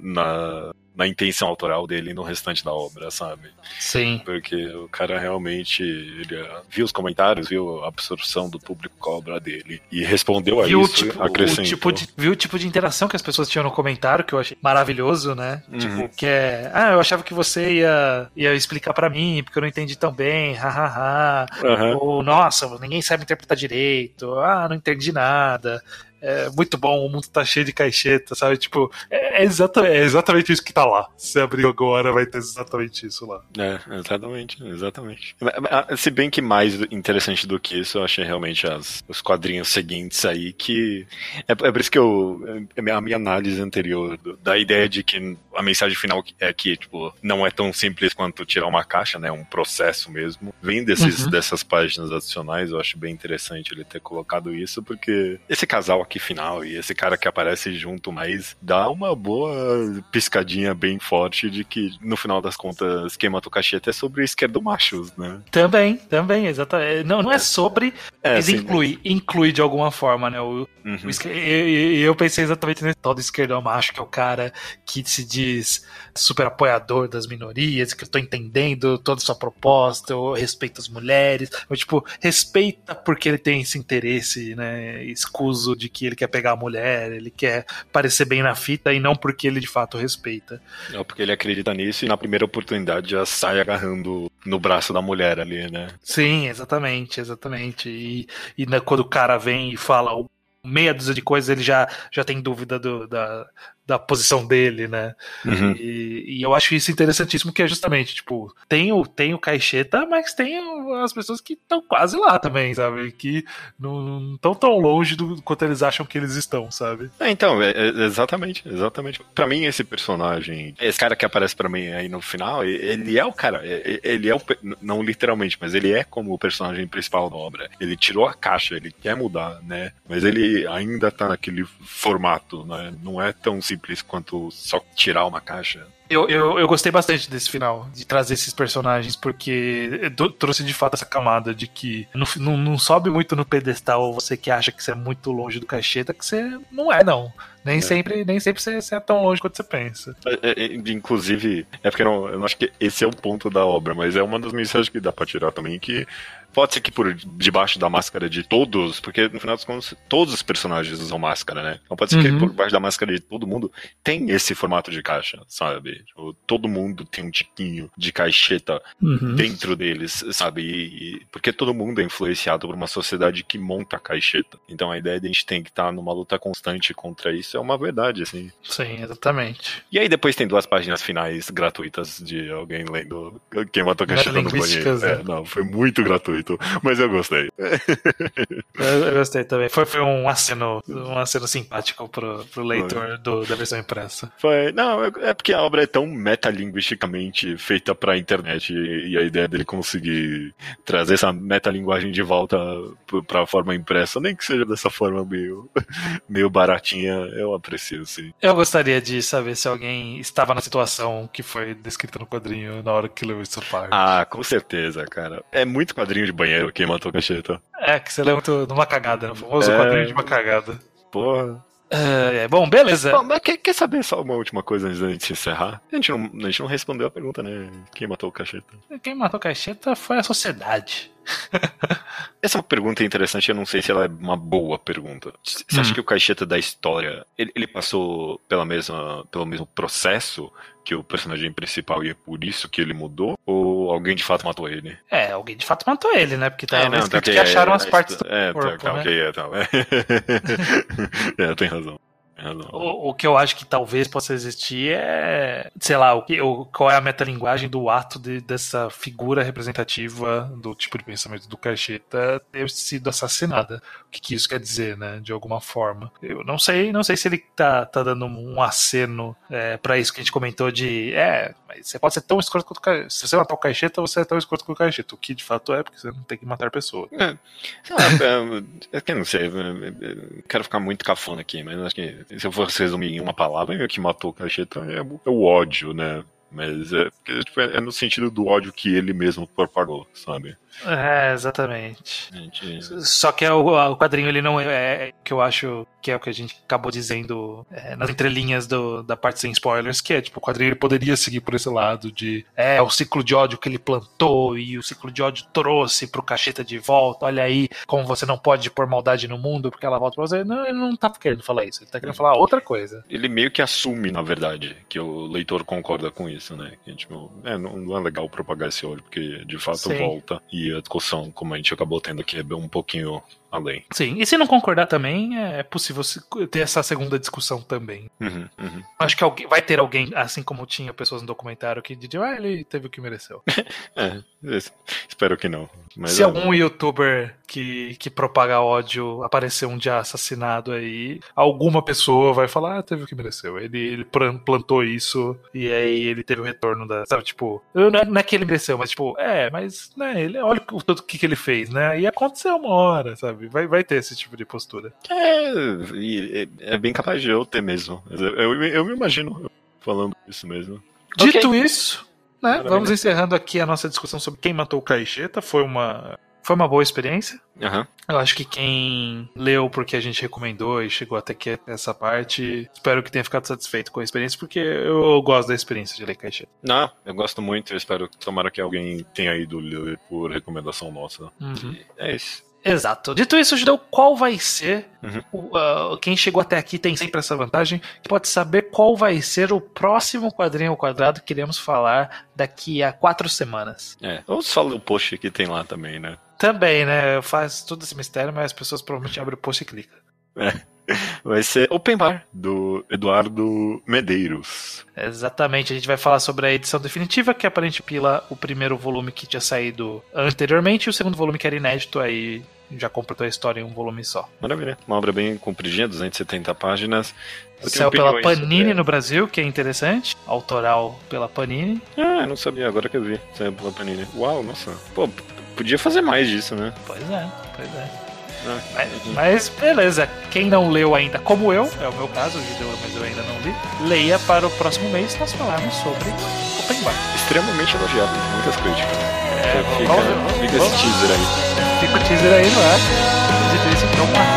na, na intenção autoral dele no restante da obra, sabe? Sim. Porque o cara realmente ele ah, viu os comentários, viu a absorção do público com a obra dele e respondeu a viu isso, tipo, acrescentou. O tipo de, viu o tipo de interação que as pessoas tinham no comentário, que eu achei maravilhoso, né? Uhum. Tipo, que é, ah, eu achava que você ia, ia explicar para mim, porque eu não entendi tão bem, hahaha. Uhum. Ou, nossa, ninguém sabe interpretar direito, ah, não entendi nada é muito bom, o mundo tá cheio de caixeta, sabe? Tipo, é, é, exatamente, é exatamente isso que tá lá. Se abrir agora, vai ter exatamente isso lá. É, exatamente, exatamente. Ah, se bem que mais interessante do que isso, eu achei realmente as, os quadrinhos seguintes aí, que. É, é por isso que eu. É, a minha análise anterior da ideia de que a mensagem final é que, tipo, não é tão simples quanto tirar uma caixa, né? É um processo mesmo. Vem desses, uhum. dessas páginas adicionais, eu acho bem interessante ele ter colocado isso, porque esse casal aqui final e esse cara que aparece junto, mas dá uma boa piscadinha bem forte de que no final das contas quem mata o cacheta é sobre esquerdo machos, né? Também, também, exatamente. Não, não é sobre, é, mas inclui, inclui de alguma forma, né? O, uhum. o eu, eu pensei exatamente nesse tal do esquerdo macho, que é o cara que se diz super apoiador das minorias, que eu tô entendendo toda a sua proposta, eu respeito as mulheres, eu, tipo, respeita porque ele tem esse interesse, né, escuso de que ele quer pegar a mulher, ele quer parecer bem na fita e não porque ele de fato respeita. Não, porque ele acredita nisso e na primeira oportunidade já sai agarrando no braço da mulher ali, né? Sim, exatamente, exatamente. E, e né, quando o cara vem e fala meia dúzia de coisas, ele já, já tem dúvida do, da, da posição dele, né? Uhum. E, e, eu acho isso interessantíssimo, que é justamente, tipo, tem o, tem o Caixeta, mas tem as pessoas que estão quase lá também, sabe? Que não estão tão longe do quanto eles acham que eles estão, sabe? É, então, é, é, exatamente, exatamente. Pra mim, esse personagem, esse cara que aparece para mim aí no final, ele é o cara, ele é o, não literalmente, mas ele é como o personagem principal da obra. Ele tirou a caixa, ele quer mudar, né? Mas ele ainda tá naquele formato, né? Não é tão simples simples quanto só tirar uma caixa. Eu, eu, eu gostei bastante desse final, de trazer esses personagens, porque trouxe de fato essa camada de que não, não, não sobe muito no pedestal você que acha que você é muito longe do cacheta, que você não é, não. Nem, é. sempre, nem sempre você, você, é tão longe quanto você pensa. É, é, inclusive, é porque eu não, eu não acho que esse é o ponto da obra, mas é uma das mensagens que dá pra tirar também, que Pode ser que por debaixo da máscara de todos, porque no final dos contos todos os personagens usam máscara, né? Então pode ser uhum. que por baixo da máscara de todo mundo tem esse formato de caixa, sabe? Tipo, todo mundo tem um tiquinho de caixeta uhum. dentro deles, sabe? E, e, porque todo mundo é influenciado por uma sociedade que monta a caixeta. Então a ideia de a gente tem que estar numa luta constante contra isso é uma verdade, assim. Sim, exatamente. E aí depois tem duas páginas finais gratuitas de alguém lendo quem matou a caixeta no banheiro. Né? É, não, foi muito gratuito muito, mas eu gostei. eu, eu, gostei também. Foi, foi um aceno, um aceno simpático pro, pro leitor do, da versão impressa. Foi, não, é, é porque a obra é tão metalinguisticamente feita pra internet e, e a ideia dele conseguir trazer essa metalinguagem de volta pra forma impressa, nem que seja dessa forma meio, meio baratinha, eu aprecio, sim. Eu gostaria de saber se alguém estava na situação que foi descrita no quadrinho na hora que leu isso parte. Ah, com certeza, cara. É muito quadrinho de banheiro quem matou o cacheta. É, que você lembra muito de uma cagada, o famoso é... quadrinho de uma cagada. Porra. É, bom, beleza. Bom, mas quer, quer, saber só uma última coisa antes da gente encerrar? A gente, não, a gente não respondeu a pergunta, né? Quem matou o cacheta? Quem matou o cacheta foi a sociedade. Essa é uma pergunta interessante, eu não sei se ela é uma boa pergunta. Você hum. acha que o cacheta da história, ele, ele, passou pela mesma, pelo mesmo processo que o personagem principal e é por isso que ele mudou? Ou alguém de fato matou ele? É, alguém de fato matou ele, né? Porque tá é, não, tá que, que acharam é, as partes do é, tá, corpo, tá, né? ok, é, tá. é, tem razão. O, o, que eu acho que talvez possa existir é, sei lá, o que, o, qual é a metalinguagem do ato de, dessa figura representativa do tipo de pensamento do Cacheta ter sido assassinada. O que, que, isso quer dizer, né? De alguma forma. Eu não sei, não sei se ele tá, tá dando um aceno é, para isso que a gente comentou de é, mas você pode ser tão escroto quanto o Cacheta. Se você matar o Cacheta, você é tão escroto quanto o Cacheta. O que de fato é, porque você não tem que matar pessoas. É, é, é, é, não sei, quero ficar muito cafona aqui, mas acho que se eu fosse resumir em uma palavra, o que matou o Cacheta é, é o ódio, né? Mas é, tipo, é, no sentido do ódio que ele mesmo propagou, sabe? É, exatamente. Gente... Só que é o, o, quadrinho ele não é, é, que eu acho que é o que a gente acabou dizendo é, nas entrelinhas do, da parte sem spoilers, que é tipo, o quadrinho ele poderia seguir por esse lado de é o ciclo de ódio que ele plantou e o ciclo de ódio trouxe pro cacheta de volta. Olha aí como você não pode pôr maldade no mundo porque ela volta pra você. Não, ele não tá querendo falar isso, ele tá querendo falar outra coisa. Ele meio que assume, na verdade, que o leitor concorda com isso, né? Que, tipo, é, não, não é legal propagar esse ódio, porque de fato Sim. volta e a discussão, como a gente acabou tendo aqui, é um pouquinho além. Sim, e se não concordar também, é possível ter essa segunda discussão também. Uhum, uhum. Acho que alguém, vai ter alguém, assim como tinha pessoas no documentário, que diziam, ah, ele teve o que mereceu. é, espero que não. Mas se é... algum youtuber que, que propaga ódio aparecer um dia assassinado aí, alguma pessoa vai falar, ah, teve o que mereceu. Ele, ele plantou isso e aí ele teve o retorno da. Sabe, tipo, não é, não é que ele mereceu, mas tipo, é, mas, né, ele, olha o que, que, que ele fez, né? E aconteceu uma hora, sabe? Sabe? Vai, vai ter esse tipo de postura. É, é, é bem capaz de eu ter mesmo. Eu, eu, eu me imagino falando isso mesmo. Dito okay. isso, né, vamos encerrando aqui a nossa discussão sobre quem matou o Caixeta. Foi uma, foi uma boa experiência. Uhum. Eu acho que quem leu porque a gente recomendou e chegou até aqui essa parte, espero que tenha ficado satisfeito com a experiência, porque eu gosto da experiência de ler Caixeta. Não, eu gosto muito, eu espero tomara que alguém tenha ido ler por recomendação nossa. Uhum. É isso. Exato. Dito isso, Judeu, qual vai ser. Uhum. Uh, quem chegou até aqui tem sempre essa vantagem, que pode saber qual vai ser o próximo quadrinho ao quadrado que iremos falar daqui a quatro semanas. É, ou só o post que tem lá também, né? Também, né? Faz todo esse mistério, mas as pessoas provavelmente abrem o post e clicam. É. Vai ser Open Bar, do Eduardo Medeiros. Exatamente, a gente vai falar sobre a edição definitiva, que aparente pila o primeiro volume que tinha saído anteriormente, e o segundo volume que era inédito, aí já completou a história em um volume só. Maravilha. Uma obra bem compridinha, 270 páginas. Saiu pela Panini sobre... no Brasil, que é interessante. Autoral pela Panini. Ah, não sabia, agora que eu vi. Saiu pela Panini. Uau, nossa. Pô, podia fazer mais disso, né? Pois é, pois é. Ah, Mas, mas beleza, quem não leu ainda, como eu, é o meu caso, mas eu ainda não li, leia para o próximo mês nós falarmos sobre Open Bar. Extremamente elogiado, muitas críticas. É, Fica, vamos- fica esse vamos- teaser aí. Teaser aí no ar. Isso, então, uma